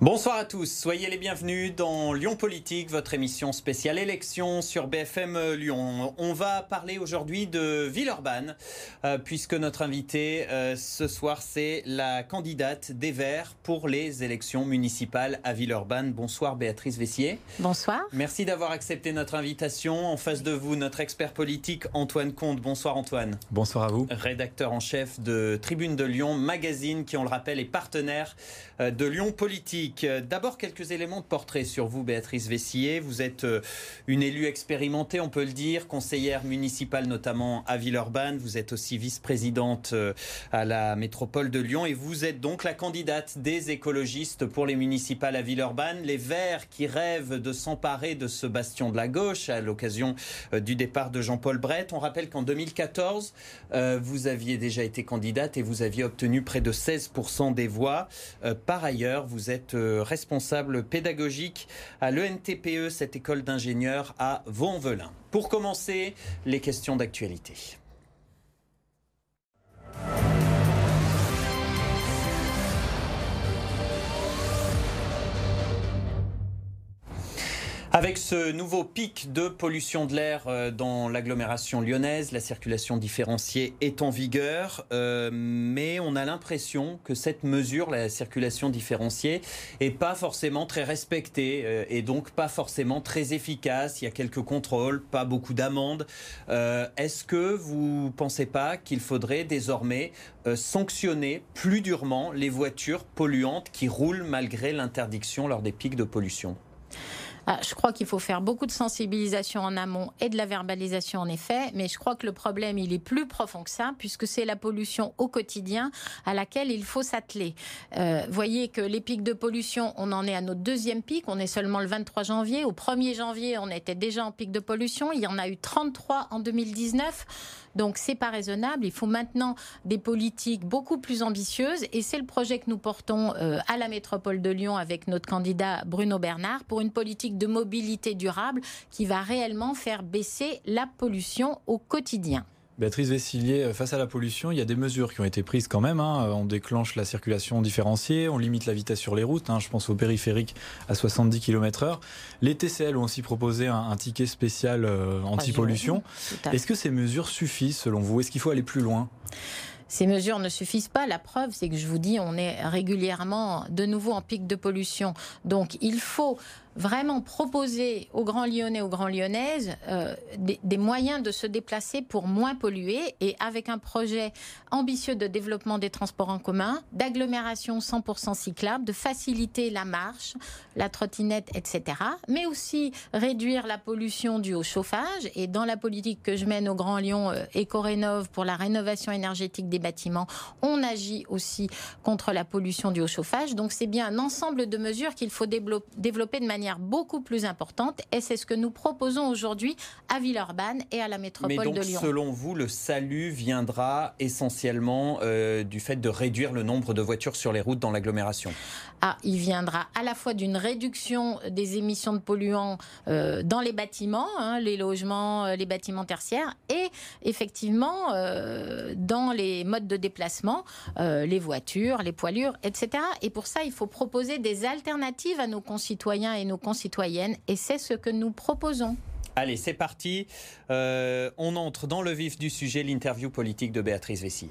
Bonsoir à tous, soyez les bienvenus dans Lyon Politique, votre émission spéciale élection sur BFM Lyon. On va parler aujourd'hui de Villeurbanne, euh, puisque notre invité euh, ce soir c'est la candidate des Verts pour les élections municipales à Villeurbanne. Bonsoir Béatrice Vessier. Bonsoir. Merci d'avoir accepté notre invitation. En face de vous, notre expert politique Antoine Comte. Bonsoir Antoine. Bonsoir à vous. Rédacteur en chef de Tribune de Lyon, magazine qui, on le rappelle, est partenaire euh, de Lyon Politique. D'abord, quelques éléments de portrait sur vous, Béatrice Vessier. Vous êtes euh, une élue expérimentée, on peut le dire, conseillère municipale notamment à Villeurbanne. Vous êtes aussi vice-présidente euh, à la métropole de Lyon et vous êtes donc la candidate des écologistes pour les municipales à Villeurbanne. Les Verts qui rêvent de s'emparer de ce bastion de la gauche à l'occasion euh, du départ de Jean-Paul Brett. On rappelle qu'en 2014, vous aviez déjà été candidate et vous aviez obtenu près de 16% des voix. Par ailleurs, vous êtes responsable pédagogique à l'ENTPE, cette école d'ingénieurs à Vaux-en-Velin. Pour commencer, les questions d'actualité. Avec ce nouveau pic de pollution de l'air euh, dans l'agglomération lyonnaise, la circulation différenciée est en vigueur, euh, mais on a l'impression que cette mesure, la circulation différenciée, est pas forcément très respectée euh, et donc pas forcément très efficace. Il y a quelques contrôles, pas beaucoup d'amendes. Est-ce que vous pensez pas qu'il faudrait désormais sanctionner plus durement les voitures polluantes qui roulent malgré l'interdiction lors des pics de pollution? Je crois qu'il faut faire beaucoup de sensibilisation en amont et de la verbalisation en effet, mais je crois que le problème, il est plus profond que ça, puisque c'est la pollution au quotidien à laquelle il faut s'atteler. Euh, voyez que les pics de pollution, on en est à notre deuxième pic, on est seulement le 23 janvier. Au 1er janvier, on était déjà en pic de pollution, il y en a eu 33 en 2019. Donc c'est pas raisonnable. Il faut maintenant des politiques beaucoup plus ambitieuses et c'est le projet que nous portons euh, à la métropole de Lyon avec notre candidat Bruno Bernard pour une politique de mobilité durable qui va réellement faire baisser la pollution au quotidien. Béatrice Vessillier, euh, face à la pollution, il y a des mesures qui ont été prises quand même. Hein. On déclonche la circulation différenciée, on limite la vitesse sur les routes. Hein. Je pense au périphérique à 70 km/h. Les TCL ont aussi proposé un, ticket spécial euh, anti-pollution. Est-ce que ces mesures suffisent selon vous? Est-ce qu'il faut aller plus loin? Ces mesures ne suffisent pas. La preuve, c'est que je vous dis, on est régulièrement de nouveau en pic de pollution. Donc il faut vraiment proposer aux grands lyonnais, aux grands lyonnaises, euh, des, moyens de se déplacer pour moins polluer et avec un projet ambitieux de développement des transports en commun, d'agglomération 100% cyclable, de faciliter la marche, la trottinette, etc. Mais aussi réduire la pollution due au chauffage. Et dans la politique que je mène au Grand Lyon euh, Éco-Rénov pour la rénovation énergétique des bâtiments, on agit aussi contre la pollution due au chauffage. Donc c'est bien un ensemble de mesures qu'il faut développer de manière beaucoup plus importante. Et c'est ce que nous proposons aujourd'hui à Villeurbanne et à la métropole Mais donc, de Lyon. Selon vous, le salut viendra essentiellement euh, du fait de réduire le nombre de voitures sur les routes dans l'agglomération? Ah, Il viendra à la fois d'une réduction des émissions de polluants euh, dans les bâtiments, hein, les logements, euh, les bâtiments tertiaires, et effectivement dans les modes de déplacement, les voitures, les poilures, etc. Et pour ça, il faut proposer des alternatives à nos concitoyens et nos concitoyennes, et c'est ce que nous proposons. Allez, c'est parti. Euh, on entre dans le vif du sujet, l'interview politique de Béatrice Vessier.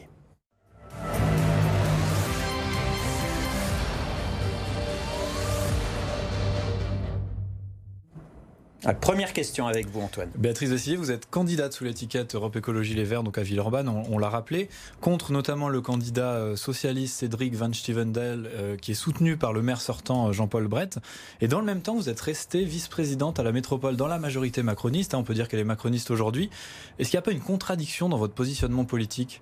Première question avec vous, Antoine. Béatrice Vessier, vous êtes candidate sous l'étiquette Europe Écologie Les Verts, donc à Villeurbanne, on, l'a rappelé, contre notamment le candidat euh, socialiste Cédric Van Stevendel, euh, qui est soutenu par le maire sortant euh, Jean-Paul Brett. Et dans le même temps, vous êtes restée vice-présidente à la métropole dans la majorité macroniste. Hein, on peut dire qu'elle est macroniste aujourd'hui. Est-ce qu'il n'y a pas une contradiction dans votre positionnement politique?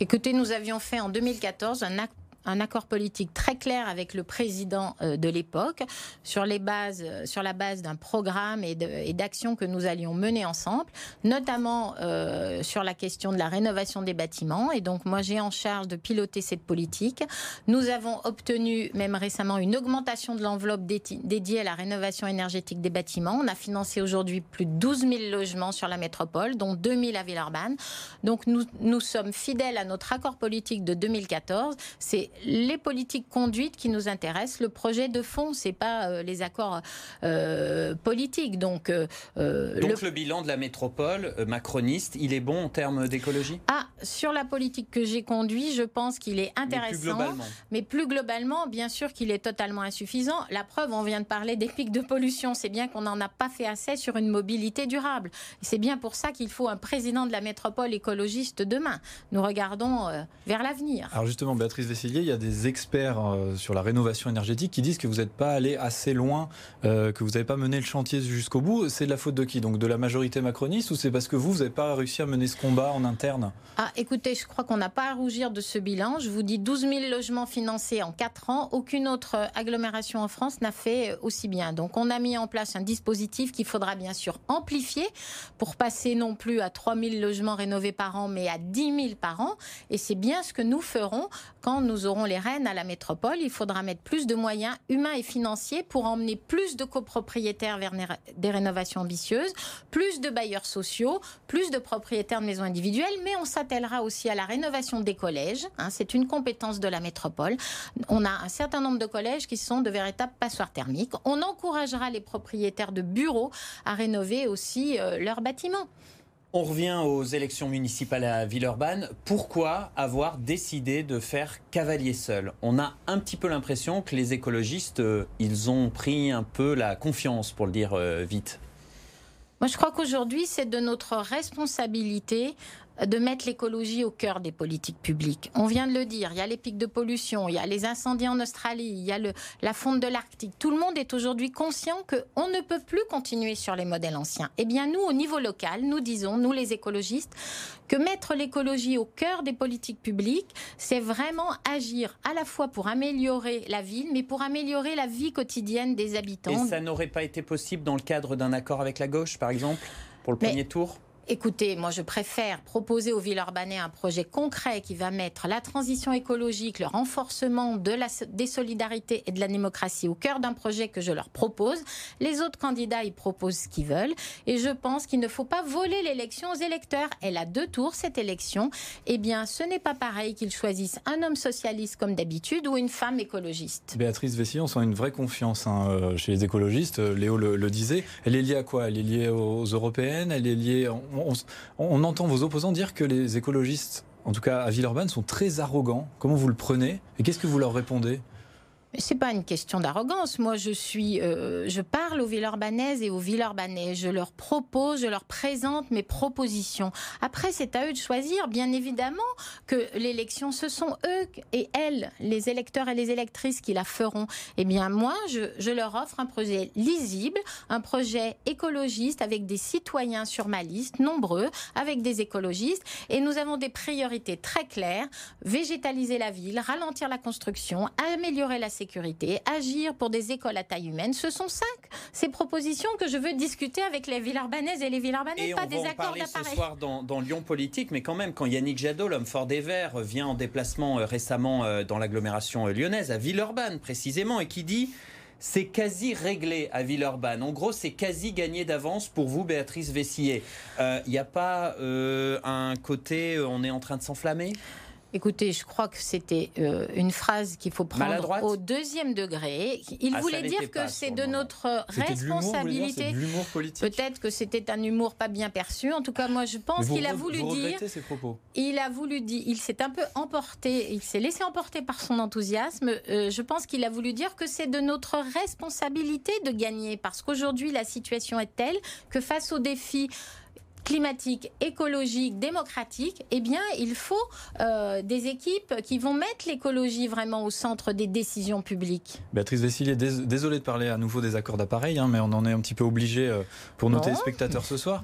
Écoutez, nous avions fait en 2014 un acte un accord politique très clair avec le président euh, de l'époque sur euh, sur la base d'un programme et d'actions que nous allions mener ensemble, notamment euh, sur la question de la rénovation des bâtiments. Et donc moi j'ai en charge de piloter cette politique. Nous avons obtenu même récemment une augmentation de l'enveloppe dédiée à la rénovation énergétique des bâtiments. On a financé aujourd'hui plus de 12 000 logements sur la métropole, dont 2 000 à Villeurbanne. Donc nous, nous sommes fidèles à notre accord politique de 2014. C'est les politiques conduites qui nous intéressent. Le projet de fond, c'est pas euh, les accords euh, politiques. Donc, euh, Donc le... bilan de la métropole macroniste, il est bon en termes d'écologie? Ah, sur la politique que j'ai conduite, je pense qu'il est intéressant. Mais plus globalement, mais plus globalement bien sûr qu'il est totalement insuffisant. La preuve, on vient de parler des pics de pollution. C'est bien qu'on n'en a pas fait assez sur une mobilité durable. C'est bien pour ça qu'il faut un président de la métropole écologiste demain. Nous regardons vers l'avenir. Alors justement, Béatrice Vessilier, il y a des experts euh, sur la rénovation énergétique qui disent que vous n'êtes pas allé assez loin, euh, que vous n'avez pas mené le chantier jusqu'au bout. C'est de la faute de qui? Donc de la majorité macroniste ou c'est parce que vous, vous n'avez pas réussi à mener ce combat en interne? Ah, écoutez, je crois qu'on n'a pas à rougir de ce bilan. Je vous dis 12 000 logements financés en 4 ans. Aucune autre agglomération en France n'a fait aussi bien. Donc on a mis en place un dispositif qu'il faudra bien sûr amplifier pour passer non plus à 3 000 logements rénovés par an, mais à 10 000 par an. Et c'est bien ce que nous ferons quand nous aurons les rênes à la métropole. Il faudra mettre plus de moyens humains et financiers pour emmener plus de copropriétaires vers des rénovations ambitieuses, plus de bailleurs sociaux, plus de propriétaires de maisons individuelles, mais on s'attellera aussi à la rénovation des collèges. Hein, c'est une compétence de la métropole. On a un certain nombre de collèges qui sont de véritables passoires thermiques. On encouragera les propriétaires de bureaux à rénover aussi euh, leurs bâtiments. On revient aux élections municipales à Villeurbanne. Pourquoi avoir décidé de faire cavalier seul? On a un petit peu l'impression que les écologistes, euh, ils ont pris un peu la confiance, pour le dire euh, vite. Moi, je crois qu'aujourd'hui, c'est de notre responsabilité de mettre l'écologie au cœur des politiques publiques. On vient de le dire, il y a les pics de pollution, il y a les incendies en Australie, il y a le, la fonte de l'Arctique. Tout le monde est aujourd'hui conscient qu'on ne peut plus continuer sur les modèles anciens. Eh bien, nous, au niveau local, nous disons, nous les écologistes, que mettre l'écologie au cœur des politiques publiques, c'est vraiment agir à la fois pour améliorer la ville, mais pour améliorer la vie quotidienne des habitants. Et ça n'aurait pas été possible dans le cadre d'un accord avec la gauche, par exemple, pour le premier tour? Écoutez, moi je préfère proposer aux Villeurbanais un projet concret qui va mettre la transition écologique, le renforcement des solidarités et de la démocratie au cœur d'un projet que je leur propose. Les autres candidats, ils proposent ce qu'ils veulent. Et je pense qu'il ne faut pas voler l'élection aux électeurs. Elle a deux tours, cette élection. Eh bien, ce n'est pas pareil qu'ils choisissent un homme socialiste comme d'habitude ou une femme écologiste. Béatrice Vessier, on sent une vraie confiance hein, euh, chez les écologistes. Euh, Léo le, disait. Elle est liée à quoi? Elle est liée aux européennes? Elle est liée on, entend vos opposants dire que les écologistes, en tout cas à Villeurbanne, sont très arrogants. Comment vous le prenez? Et qu'est-ce que vous leur répondez? C'est pas une question d'arrogance. Moi, je suis, euh, je parle aux Villeurbanaises et aux Villeurbanais. Je leur propose, je leur présente mes propositions. Après, c'est à eux de choisir. Bien évidemment que l'élection, ce sont eux et elles, les électeurs et les électrices, qui la feront. Eh bien, moi, je, je leur offre un projet lisible, un projet écologiste avec des citoyens sur ma liste, nombreux, avec des écologistes. Et nous avons des priorités très claires végétaliser la ville, ralentir la construction, améliorer la sécurité sécurité, agir pour des écoles à taille humaine. Ce sont cinq ces propositions que je veux discuter avec les Villeurbanaises et les Villeurbanais, et pas des accords d'appareil. ce soir dans, dans, Lyon Politique, mais quand même, quand Yannick Jadot, l'homme fort des Verts, vient en déplacement euh, récemment euh, dans l'agglomération euh, lyonnaise, à Villeurbanne précisément, et qui dit c'est quasi réglé à Villeurbanne. En gros, c'est quasi gagné d'avance pour vous, Béatrice Vessier. Il n'y a pas un côté, on est en train de s'enflammer Écoutez, je crois que c'était euh, une phrase qu'il faut prendre au deuxième degré. Il ah, voulait dire que c'est de notre responsabilité. Peut-être que c'était un humour pas bien perçu. En tout cas, moi, je pense qu'il a voulu dire. Ses propos. Il a voulu dire. Il s'est un peu emporté. Il s'est laissé emporter par son enthousiasme. Euh, je pense qu'il a voulu dire que c'est de notre responsabilité de gagner, parce qu'aujourd'hui, la situation est telle que face aux défis climatique, écologique, démocratique, eh bien, il faut euh, des équipes qui vont mettre l'écologie vraiment au centre des décisions publiques. Béatrice Vessillier, désolé de parler à nouveau des accords d'appareil, hein, mais on en est un petit peu obligé euh, pour nos téléspectateurs ce soir.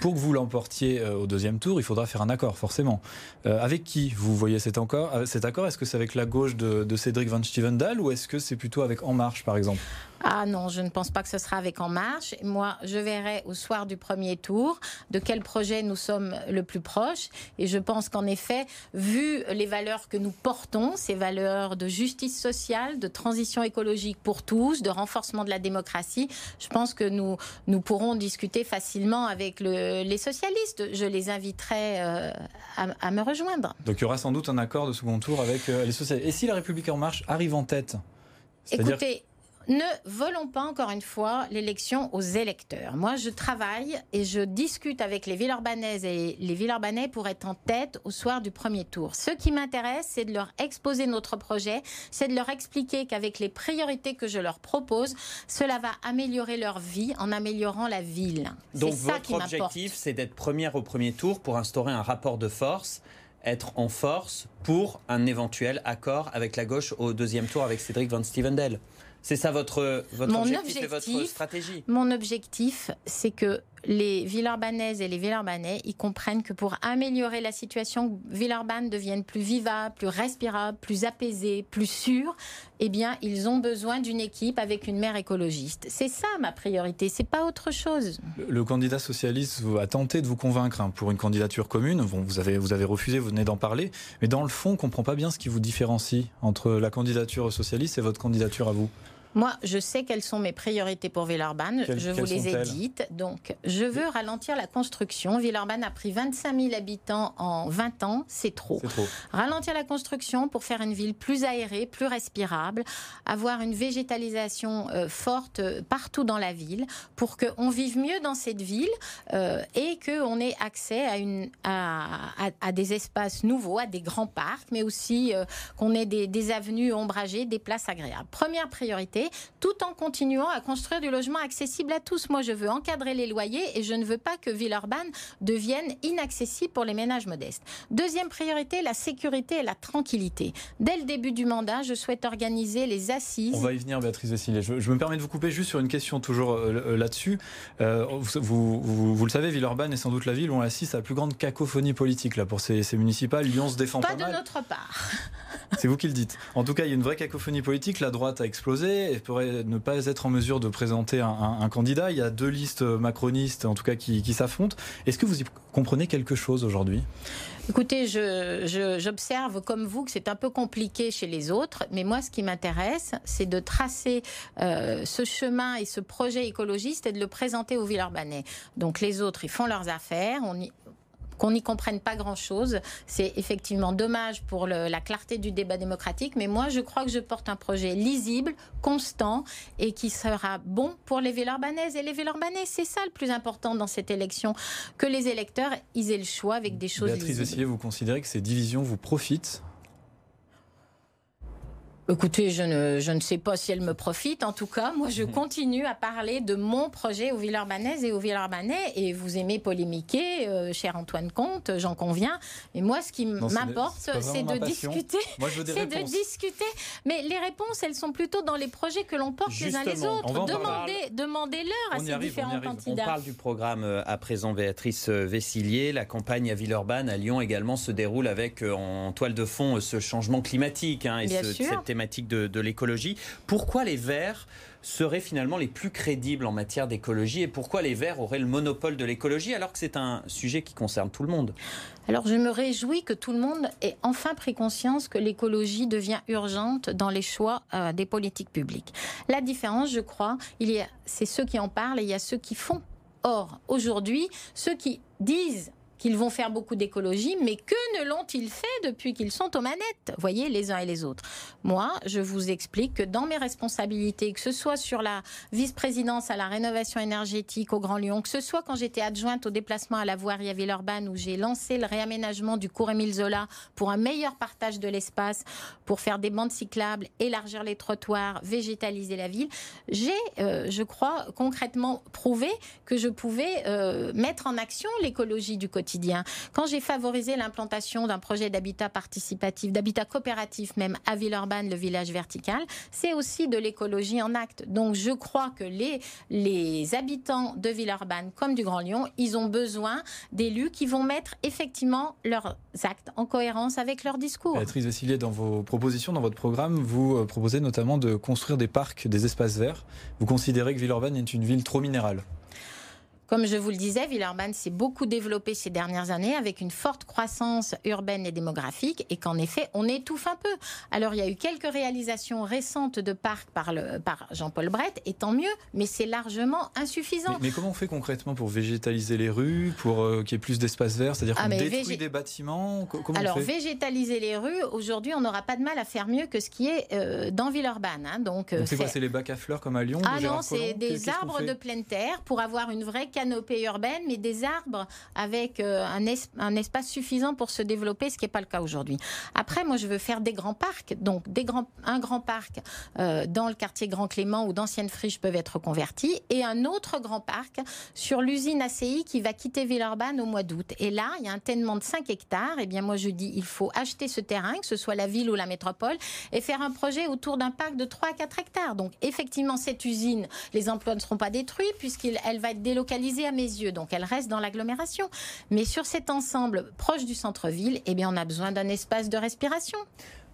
pour que vous l'emportiez euh, au deuxième tour, il faudra faire un accord, forcément. avec qui vous voyez cet, accord cet accord? Est-ce que c'est avec la gauche de, de Cédric Van Stevendal ou est-ce que c'est plutôt avec En Marche, par exemple? Ah non, je ne pense pas que ce sera avec En Marche. Moi, je verrai au soir du premier tour de quel projet nous sommes le plus proches. Et je pense qu'en effet, vu les valeurs que nous portons, ces valeurs de justice sociale, de transition écologique pour tous, de renforcement de la démocratie, je pense que nous, nous pourrons discuter facilement avec les socialistes. Je les inviterai euh, à, me rejoindre. Donc il y aura sans doute un accord de second tour avec euh, les socialistes. Et si la République en marche arrive en tête? Écoutez, ne volons pas encore une fois l'élection aux électeurs. Moi, je travaille et je discute avec les villes urbanaises et les villes urbanais pour être en tête au soir du premier tour. Ce qui m'intéresse, c'est de leur exposer notre projet, c'est de leur expliquer qu'avec les priorités que je leur propose, cela va améliorer leur vie en améliorant la ville. Donc votre objectif, c'est d'être première au premier tour pour instaurer un rapport de force être en force pour un éventuel accord avec la gauche au deuxième tour avec Cédric Van Stevendel. C'est ça votre, votre objectif, et votre stratégie Mon objectif, c'est que les villes urbanaises et les villes urbanais, ils comprennent que pour améliorer la situation, Villeurbanne devienne plus vivable, plus respirable, plus apaisée, plus sûre, eh bien, ils ont besoin d'une équipe avec une maire écologiste. C'est ça ma priorité, c'est pas autre chose. Le, candidat socialiste a tenté de vous convaincre hein, pour une candidature commune. vous, avez, vous avez refusé, vous venez d'en parler. Mais dans le fond, on ne comprend pas bien ce qui vous différencie entre la candidature socialiste et votre candidature à vous. Moi, je sais quelles sont mes priorités pour Villeurbanne. je vous les ai dites. Donc, je veux ralentir la construction. Villeurbanne a pris 25 000 habitants en 20 ans. C'est trop. trop. Ralentir la construction pour faire une ville plus aérée, plus respirable, avoir une végétalisation euh, forte euh, partout dans la ville pour qu'on vive mieux dans cette ville euh, et qu'on ait accès à, une, à, des espaces nouveaux, à des grands parcs, mais aussi qu'on ait des, des avenues ombragées, des places agréables. Première priorité tout en continuant à construire du logement accessible à tous. Moi, je veux encadrer les loyers et je ne veux pas que Villeurbanne devienne inaccessible pour les ménages modestes. Deuxième priorité, la sécurité et la tranquillité. Dès le début du mandat, je souhaite organiser les assises. On va y venir, Béatrice Vessillet. Je, me permets de vous couper juste sur une question toujours euh, euh, là-dessus. Euh, vous, vous, le savez, Villeurbanne est sans doute la ville où on assiste à la plus grande cacophonie politique là, pour ces, municipales. Lyon se défend pas, pas de notre part. C'est vous qui le dites. En tout cas, il y a une vraie cacophonie politique. La droite a explosé et pourrait ne pas être en mesure de présenter un, candidat. Il y a deux listes macronistes, en tout cas, qui, s'affrontent. Est-ce que vous y comprenez quelque chose aujourd'hui? Écoutez, j'observe comme vous que c'est un peu compliqué chez les autres, mais moi, ce qui m'intéresse, c'est de tracer euh, ce chemin et ce projet écologiste et de le présenter aux Villeurbanais. Donc les autres, ils font leurs affaires, qu'on n'y comprenne pas grand-chose. C'est effectivement dommage pour la clarté du débat démocratique, mais moi je crois que je porte un projet lisible, constant et qui sera bon pour les Villeurbanaises et les Villeurbanais. C'est ça le plus important dans cette élection, que les électeurs aient le choix avec des choses Béatrice lisibles. vous considérez que ces divisions vous profitent Écoutez, je ne, je ne sais pas si elle me profite. En tout cas, moi, je mhm. continue à parler de mon projet aux Villeurbanaises et aux Villeurbanais. Et vous aimez polémiquer, euh, cher Antoine Comte, j'en conviens. Mais moi, ce qui m'importe, c'est de discuter. C'est de discuter. Mais les réponses, elles sont plutôt dans les projets que l'on porte les uns les autres. Demandez, demandez-leur à ces différents candidats. On parle du programme euh, à présent, Béatrice euh, Vessillier. La campagne à Villeurbanne, à Lyon également, se déroule avec en toile de fond ce changement climatique hein, et Bien sûr thématique de, l'écologie. Pourquoi les Verts seraient finalement les plus crédibles en matière d'écologie et pourquoi les Verts auraient le monopole de l'écologie alors que c'est un sujet qui concerne tout le monde? Alors je me réjouis que tout le monde ait enfin pris conscience que l'écologie devient urgente dans les choix euh, des politiques publiques. La différence, je crois, c'est ceux qui en parlent et il y a ceux qui font. Or, aujourd'hui, ceux qui disent qu'ils vont faire beaucoup d'écologie, mais que ne l'ont-ils fait depuis qu'ils sont aux manettes Voyez, les uns et les autres? Moi, je vous explique que dans mes responsabilités, que ce soit sur la vice-présidence à la rénovation énergétique au Grand Lyon, que ce soit quand j'étais adjointe au déplacement à la voirie à Villeurbanne, où j'ai lancé le réaménagement du cours Émile Zola pour un meilleur partage de l'espace, pour faire des bandes cyclables, élargir les trottoirs, végétaliser la ville, j'ai, euh, je crois, concrètement prouvé que je pouvais euh, mettre en action l'écologie du quotidien. Quand j'ai favorisé l'implantation d'un projet d'habitat participatif, d'habitat coopératif même à Villeurbanne, le village vertical, c'est aussi de l'écologie en acte. Donc je crois que les, habitants de Villeurbanne comme du Grand Lyon, ils ont besoin d'élus qui vont mettre effectivement leurs actes en cohérence avec leur discours. Béatrice Vessillier, dans vos propositions, dans votre programme, vous euh, proposez notamment de construire des parcs, des espaces verts. Vous considérez que Villeurbanne est une ville trop minérale comme je vous le disais, Villeurbanne s'est beaucoup développé ces dernières années avec une forte croissance urbaine et démographique et qu'en effet, on étouffe un peu. Alors, il y a eu quelques réalisations récentes de parcs par, par Jean-Paul Brett, et tant mieux, mais c'est largement insuffisant. Mais, comment on fait concrètement pour végétaliser les rues, pour euh, qu'il y ait plus d'espaces verts C'est-à-dire ah, qu'on détruit des bâtiments comment Alors, végétaliser les rues, aujourd'hui, on n'aura pas de mal à faire mieux que ce qui est euh, dans Villeurbanne. Hein. Donc, euh, c'est quoi? C'est les bacs à fleurs comme à Lyon Ah non, c'est des arbres de pleine terre pour avoir une vraie canopée urbaine, mais des arbres avec euh, un, un espace suffisant pour se développer, ce qui n'est pas le cas aujourd'hui. Après, moi, je veux faire des grands parcs, donc des grands, un grand parc euh, dans le quartier Grand Clément où d'anciennes friches peuvent être converties, et un autre grand parc sur l'usine ACI qui va quitter Villeurbanne au mois d'août. Et là, il y a un tellement de 5 hectares. Et eh bien, moi, je dis, il faut acheter ce terrain, que ce soit la ville ou la métropole, et faire un projet autour d'un parc de 3 à 4 hectares. Donc, effectivement, cette usine, les emplois ne seront pas détruits puisqu'elle va être délocalisée à mes yeux, donc elle reste dans l'agglomération. Mais sur cet ensemble proche du centre-ville, eh bien, on a besoin d'un espace de respiration.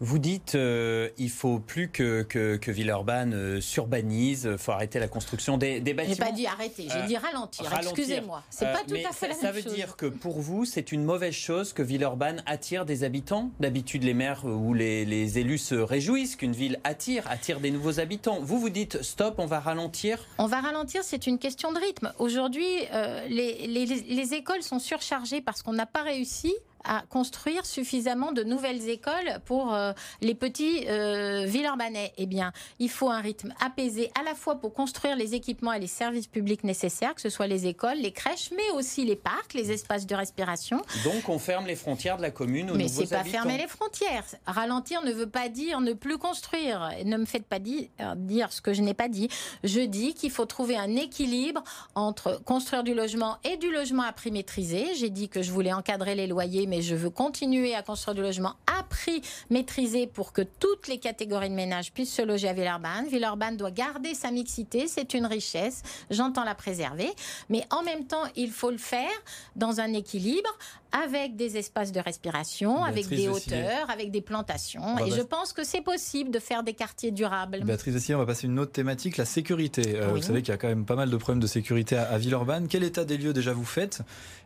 Vous dites euh, il faut plus que, que, Villeurbanne euh, s'urbanise, il faut arrêter la construction des, des bâtiments. J'ai pas dit arrêter, j'ai dit ralentir. Excusez-moi, c'est pas tout à fait la même chose. Ça veut dire que pour vous, c'est une mauvaise chose que Villeurbanne attire des habitants. D'habitude, les maires ou les, les élus se réjouissent qu'une ville attire, attire des nouveaux habitants. Vous vous dites stop, on va ralentir. On va ralentir, c'est une question de rythme. Aujourd'hui, euh, les, les, les écoles sont surchargées parce qu'on n'a pas réussi à construire suffisamment de nouvelles écoles pour euh, les petits euh, Villeurbanais. Eh bien, il faut un rythme apaisé à la fois pour construire les équipements et les services publics nécessaires, que ce soit les écoles, les crèches, mais aussi les parcs, les espaces de respiration. Donc, on ferme les frontières de la commune aux mais c'est pas fermer les frontières. Ralentir ne veut pas dire ne plus construire. Ne me faites pas dire, dire ce que je n'ai pas dit. Je dis qu'il faut trouver un équilibre entre construire du logement et du logement à prix maîtrisé. J'ai dit que je voulais encadrer les loyers mais je veux continuer à construire du logement à prix maîtrisé pour que toutes les catégories de ménages puissent se loger à Villeurbanne. Villeurbanne doit garder sa mixité, c'est une richesse, j'entends la préserver, mais en même temps, il faut le faire dans un équilibre avec des espaces de respiration, avec des hauteurs, avec des plantations. Et je pense que c'est possible de faire des quartiers durables. Béatrice aussi, on va passer à une autre thématique, la sécurité. Euh, vous savez qu'il y a quand même pas mal de problèmes de sécurité à, Villeurbanne. Quel état des lieux déjà vous faites?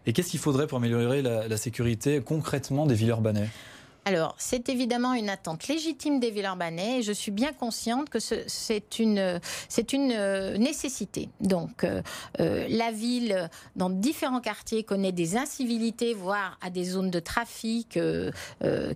Et qu'est-ce qu'il faudrait pour améliorer la, la sécurité concrètement des Villeurbanais? Alors, c'est évidemment une attente légitime des Villeurbanais et je suis bien consciente que c'est une, c'est une euh, nécessité. Donc, euh, euh, la ville, dans différents quartiers, connaît des incivilités, voire à des zones de trafic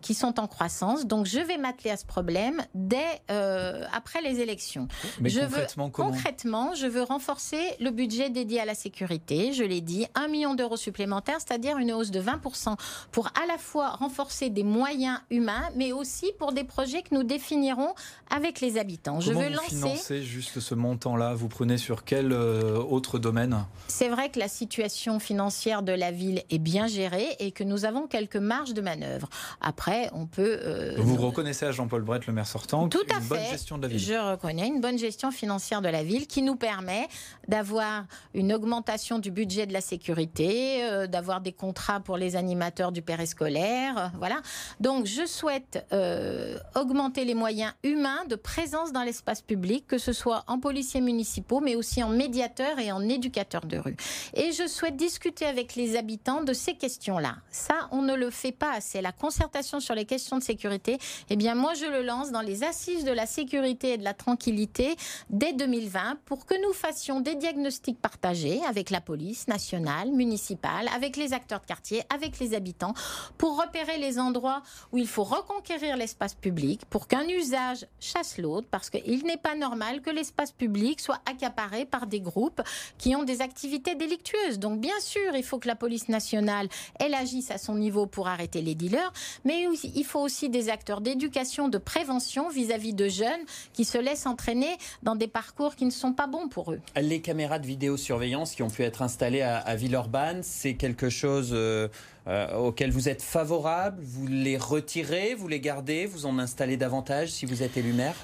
qui sont en croissance. Donc, je vais m'atteler à ce problème dès après les élections. Mais je concrètement, veux, concrètement, je veux renforcer le budget dédié à la sécurité. Je l'ai dit, un million d'euros supplémentaires, c'est-à-dire une hausse de 20% pour à la fois renforcer des moyens humains, mais aussi pour des projets que nous définirons avec les habitants. Comment Je veux vous lancer. Financer juste ce montant-là? Vous prenez sur quel euh, autre domaine? C'est vrai que la situation financière de la ville est bien gérée et que nous avons quelques marges de manœuvre. Après, on peut. Euh, vous reconnaissez à Jean-Paul Brett, le maire sortant, Tout une bonne gestion de la ville. Je reconnais une bonne gestion financière de la ville qui nous permet d'avoir une augmentation du budget de la sécurité, euh, d'avoir des contrats pour les animateurs du périscolaire, voilà. Donc, Donc, je souhaite euh, augmenter les moyens humains de présence dans l'espace public, que ce soit en policiers municipaux, mais aussi en médiateurs et en éducateurs de rue. Et je souhaite discuter avec les habitants de ces questions-là. Ça, on ne le fait pas assez. La concertation sur les questions de sécurité, eh bien, moi, je le lance dans les assises de la sécurité et de la tranquillité dès 2020 pour que nous fassions des diagnostics partagés avec la police nationale, municipale, avec les acteurs de quartier, avec les habitants, pour repérer les endroits où il faut reconquérir l'espace public, pour qu'un usage chasse l'autre, parce qu'il n'est pas normal que l'espace public soit accaparé par des groupes qui ont des activités délictueuses. Donc bien sûr, il faut que la police nationale, elle agisse à son niveau pour arrêter les dealers, mais il faut aussi des acteurs d'éducation, de prévention vis-à-vis de jeunes qui se laissent entraîner dans des parcours qui ne sont pas bons pour eux. Les caméras de vidéosurveillance qui ont pu être installées à, Villeurbanne, c'est quelque chose euh, euh, auquel vous êtes favorable Vous les retirez, vous les gardez, vous en installez davantage si vous êtes élu maire?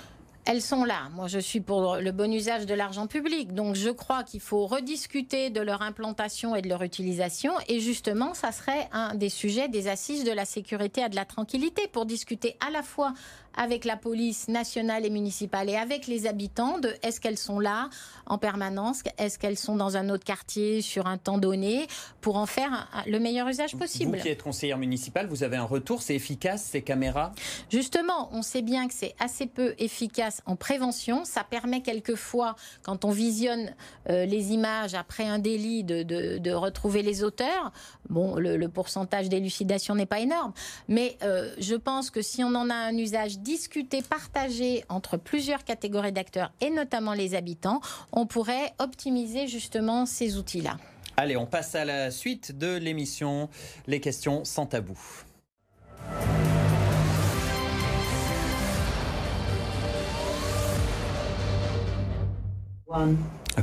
Elles sont là. Moi, je suis pour le bon usage de l'argent public. Donc, je crois qu'il faut rediscuter de leur implantation et de leur utilisation. Et justement, ça serait un des sujets des assises de la sécurité et de la tranquillité pour discuter à la fois avec la police nationale et municipale et avec les habitants de est-ce qu'elles sont là en permanence, est-ce qu'elles sont dans un autre quartier sur un temps donné pour en faire le meilleur usage possible. Vous qui êtes conseillère municipale, vous avez un retour, c'est efficace ces caméras? Justement, on sait bien que c'est assez peu efficace en prévention. Ça permet quelquefois, quand on visionne euh, les images après un délit, de, de, retrouver les auteurs. Bon, le, pourcentage d'élucidation n'est pas énorme, mais euh, je pense que si on en a un usage discuter, partager entre plusieurs catégories d'acteurs et notamment les habitants, on pourrait optimiser justement ces outils-là. Allez, on passe à la suite de l'émission Les questions sans tabou.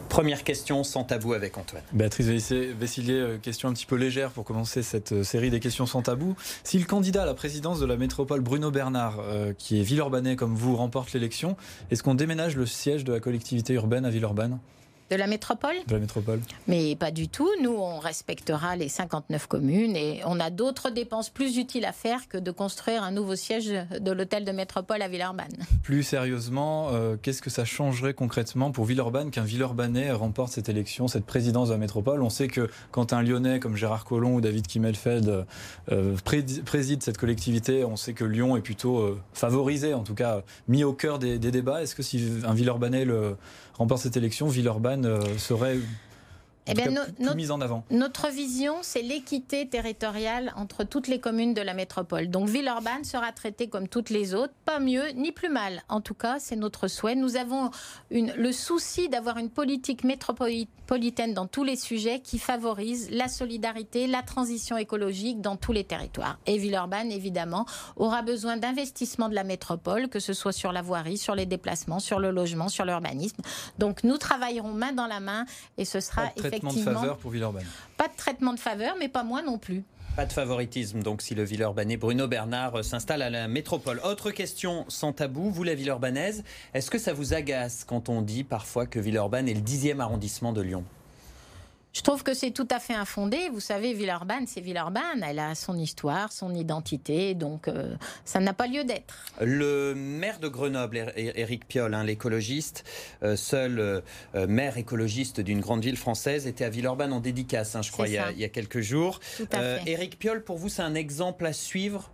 Première question sans tabou avec Antoine. Béatrice Vessilier, euh, question un petit peu légère pour commencer cette euh, série des questions sans tabou. Si le candidat à la présidence de la métropole Bruno Bernard, euh, qui est Villeurbanais comme vous, remporte l'élection, est-ce qu'on déménage le siège de la collectivité urbaine à Villeurbanne? De la métropole De la métropole. Mais pas du tout. Nous, on respectera les 59 communes et on a d'autres dépenses plus utiles à faire que de construire un nouveau siège de l'hôtel de métropole à Villeurbanne. Plus sérieusement, euh, qu'est-ce que ça changerait concrètement pour Villeurbanne qu'un Villeurbanais remporte cette élection, cette présidence de la métropole? On sait que quand un Lyonnais comme Gérard Collomb ou David Kimmelfeld euh, préside cette collectivité, on sait que Lyon est plutôt euh, favorisé, en tout cas mis au cœur des, des débats. Est-ce que si un Villeurbanais le remporte cette élection, Villeurbanne euh, serait eh bien, mise en avant. Notre vision, c'est l'équité territoriale entre toutes les communes de la métropole. Donc Villeurbanne sera traitée comme toutes les autres, pas mieux ni plus mal. En tout cas, c'est notre souhait. Nous avons une, le souci d'avoir une politique métropolitaine dans tous les sujets qui favorise la solidarité, la transition écologique dans tous les territoires. Et Villeurbanne, évidemment, aura besoin d'investissements de la métropole, que ce soit sur la voirie, sur les déplacements, sur le logement, sur l'urbanisme. Donc nous travaillerons main dans la main et ce sera traitement de faveur pour Villeurbanne. Pas de traitement de faveur, mais pas moi non plus. Pas de favoritisme, donc, si le Villeurbanais Bruno Bernard euh, s'installe à la métropole. Autre question sans tabou, vous, la Villeurbanaise, est-ce que ça vous agace quand on dit parfois que Villeurbanne est le dixième arrondissement de Lyon? Je trouve que c'est tout à fait infondé. Vous savez, Villeurbanne, c'est Villeurbanne. Elle a son histoire, son identité, donc euh, ça n'a pas lieu d'être. Le maire de Grenoble, Éric Piolle, hein, l'écologiste, euh, seul euh, maire écologiste d'une grande ville française, était à Villeurbanne en dédicace, hein, je crois, il y, a, il y, a, quelques jours. Éric Piolle, pour vous, c'est un exemple à suivre?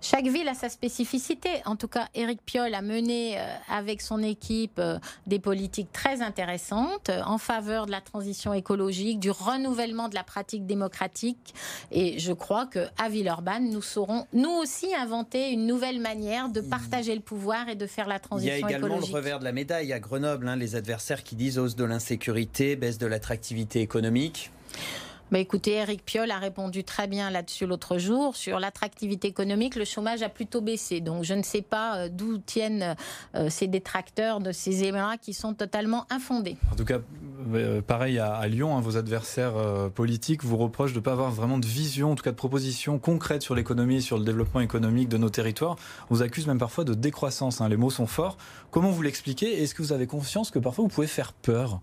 Chaque ville a sa spécificité. En tout cas, Éric Piolle a mené euh, avec son équipe euh, des politiques très intéressantes euh, en faveur de la transition écologique, du renouvellement de la pratique démocratique. Et je crois qu'à Villeurbanne, nous saurons nous aussi inventer une nouvelle manière de partager le pouvoir et de faire la transition écologique. Il y a également le revers de la médaille à Grenoble, hein, les adversaires qui disent hausse de l'insécurité, baisse de l'attractivité économique. Bah écoutez, Eric Piolle a répondu très bien là-dessus l'autre jour. Sur l'attractivité économique, le chômage a plutôt baissé. Donc je ne sais pas euh, d'où tiennent euh, ces détracteurs de ces éléments qui sont totalement infondés. En tout cas, euh, pareil à, Lyon, hein, vos adversaires politiques vous reprochent de ne pas avoir vraiment de vision, en tout cas de propositions concrètes sur l'économie, sur le développement économique de nos territoires. On vous accuse même parfois de décroissance. Hein. Les mots sont forts. Comment vous l'expliquez? Est-ce que vous avez conscience que parfois vous pouvez faire peur?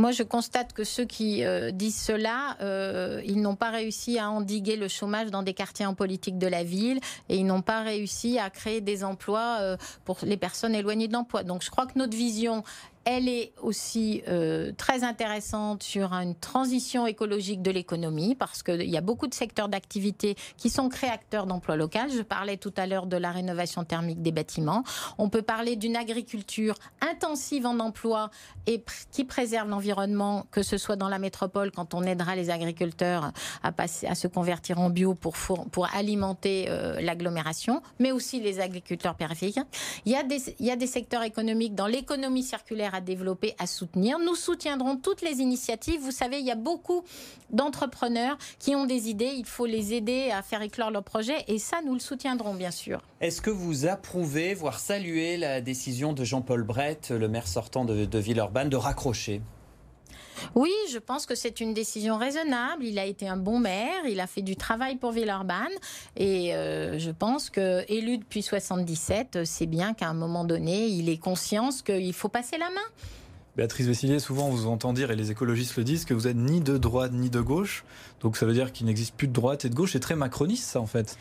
Moi, je constate que ceux qui euh, disent cela, euh, ils n'ont pas réussi à endiguer le chômage dans des quartiers en politique de la ville et ils n'ont pas réussi à créer des emplois euh, pour les personnes éloignées de l'emploi. Donc, je crois que notre vision elle est aussi euh, très intéressante sur une transition écologique de l'économie parce qu'il y a beaucoup de secteurs d'activité qui sont créateurs d'emplois locaux. Je parlais tout à l'heure de la rénovation thermique des bâtiments. On peut parler d'une agriculture intensive en emploi et qui préserve l'environnement, que ce soit dans la métropole quand on aidera les agriculteurs à, passer, à se convertir en bio pour, pour alimenter euh, l'agglomération, mais aussi les agriculteurs périphériques. Il y a des, il y a des secteurs économiques dans l'économie circulaire à développer, à soutenir. Nous soutiendrons toutes les initiatives. Vous savez, il y a beaucoup d'entrepreneurs qui ont des idées. Il faut les aider à faire éclore leurs projets et ça, nous le soutiendrons, bien sûr. Est-ce que vous approuvez, voire saluez la décision de Jean-Paul Brett, le maire sortant de, de Villeurbanne, de raccrocher? Oui, je pense que c'est une décision raisonnable. Il a été un bon maire, il a fait du travail pour Villeurbanne et euh, je pense que élu depuis 77, c'est bien qu'à un moment donné, il ait conscience qu'il faut passer la main. Béatrice Vessillier, souvent on vous entend dire, et les écologistes le disent, que vous êtes ni de droite ni de gauche. Donc ça veut dire qu'il n'existe plus de droite et de gauche. C'est très macroniste ça en fait.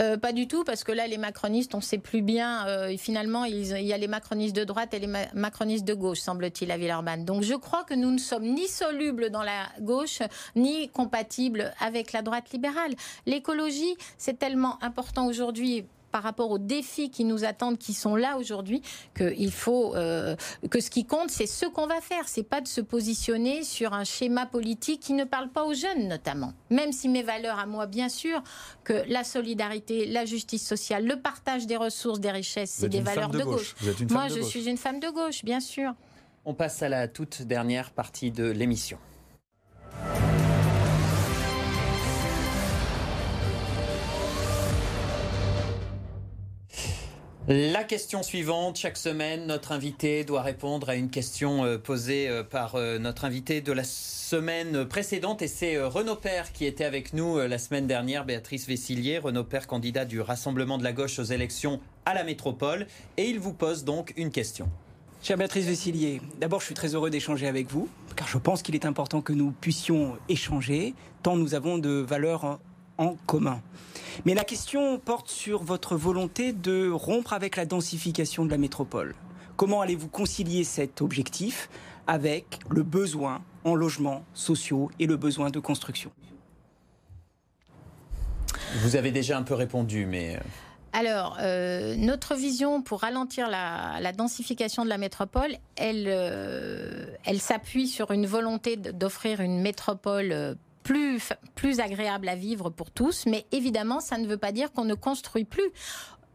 Euh, pas du tout, parce que là, les macronistes, on ne sait plus bien. Euh, finalement, il y a les macronistes de droite et les macronistes de gauche, semble-t-il, à Villeurbanne. Donc, je crois que nous ne sommes ni solubles dans la gauche, ni compatibles avec la droite libérale. L'écologie, c'est tellement important aujourd'hui par rapport aux défis qui nous attendent, qui sont là aujourd'hui, qu'il faut euh, que ce qui compte, c'est ce qu'on va faire. C'est pas de se positionner sur un schéma politique qui ne parle pas aux jeunes, notamment. Même si mes valeurs à moi, bien sûr, que la solidarité, la justice sociale, le partage des ressources, des richesses, c'est des valeurs de, gauche. Moi, je suis une femme de gauche, bien sûr. On passe à la toute dernière partie de l'émission. La question suivante, chaque semaine, notre invité doit répondre à une question euh, posée euh, par euh, notre invité de la semaine précédente. Et c'est Renaud Père qui était avec nous la semaine dernière, Béatrice Vessillier, Renaud Père, candidat du Rassemblement de la gauche aux élections à la métropole. Et il vous pose donc une question. Chère Béatrice Vessillier, d'abord je suis très heureux d'échanger avec vous car je pense qu'il est important que nous puissions échanger tant nous avons de valeurs en commun. Mais la question porte sur votre volonté de rompre avec la densification de la métropole. Comment allez-vous concilier cet objectif avec le besoin en logements sociaux et le besoin de construction? Vous avez déjà un peu répondu, mais... Euh, alors, euh, notre vision pour ralentir la, densification de la métropole, elle, euh, elle s'appuie sur une volonté d'offrir une métropole plus, plus agréable à vivre pour tous. Mais évidemment, ça ne veut pas dire qu'on ne construit plus.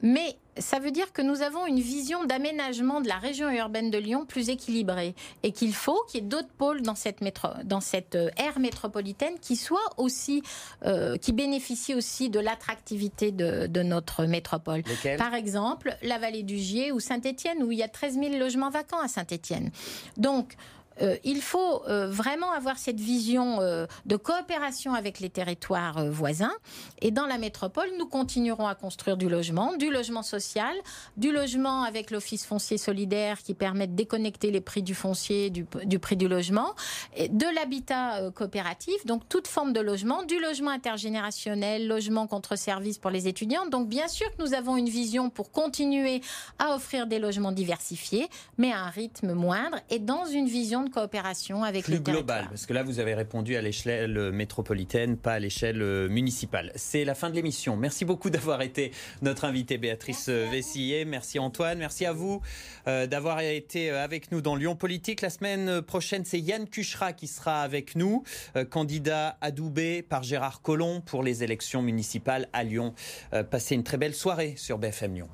Mais ça veut dire que nous avons une vision d'aménagement de la région urbaine de Lyon plus équilibrée et qu'il faut qu'il y ait d'autres pôles dans cette, métro, dans cette euh, aire métropolitaine qui soient aussi, euh, qui bénéficient aussi de l'attractivité de, de, notre métropole. Par exemple, la vallée du Gier ou Saint-Étienne où il y a 13 000 logements vacants à Saint-Étienne. Donc, euh, il faut euh, vraiment avoir cette vision euh, de coopération avec les territoires voisins. Et dans la métropole, nous continuerons à construire du logement, du logement social, du logement avec l'Office foncier solidaire qui permet de déconnecter les prix du foncier du, prix du logement, de l'habitat coopératif, donc toute forme de logement, du logement intergénérationnel, logement contre service pour les étudiants. Donc bien sûr que nous avons une vision pour continuer à offrir des logements diversifiés, mais à un rythme moindre et dans une vision de coopération avec Plus les global, parce que là, vous avez répondu à l'échelle métropolitaine, pas à l'échelle euh, municipale. C'est la fin de l'émission. Merci beaucoup d'avoir été notre invité, Béatrice Vessillier. Merci Antoine. Merci à vous euh, d'avoir été euh, avec nous dans Lyon Politique. La semaine prochaine, c'est Yann Cuchera qui sera avec nous, candidat adoubé par Gérard Collomb pour les élections municipales à Lyon. passez une très belle soirée sur BFM Lyon.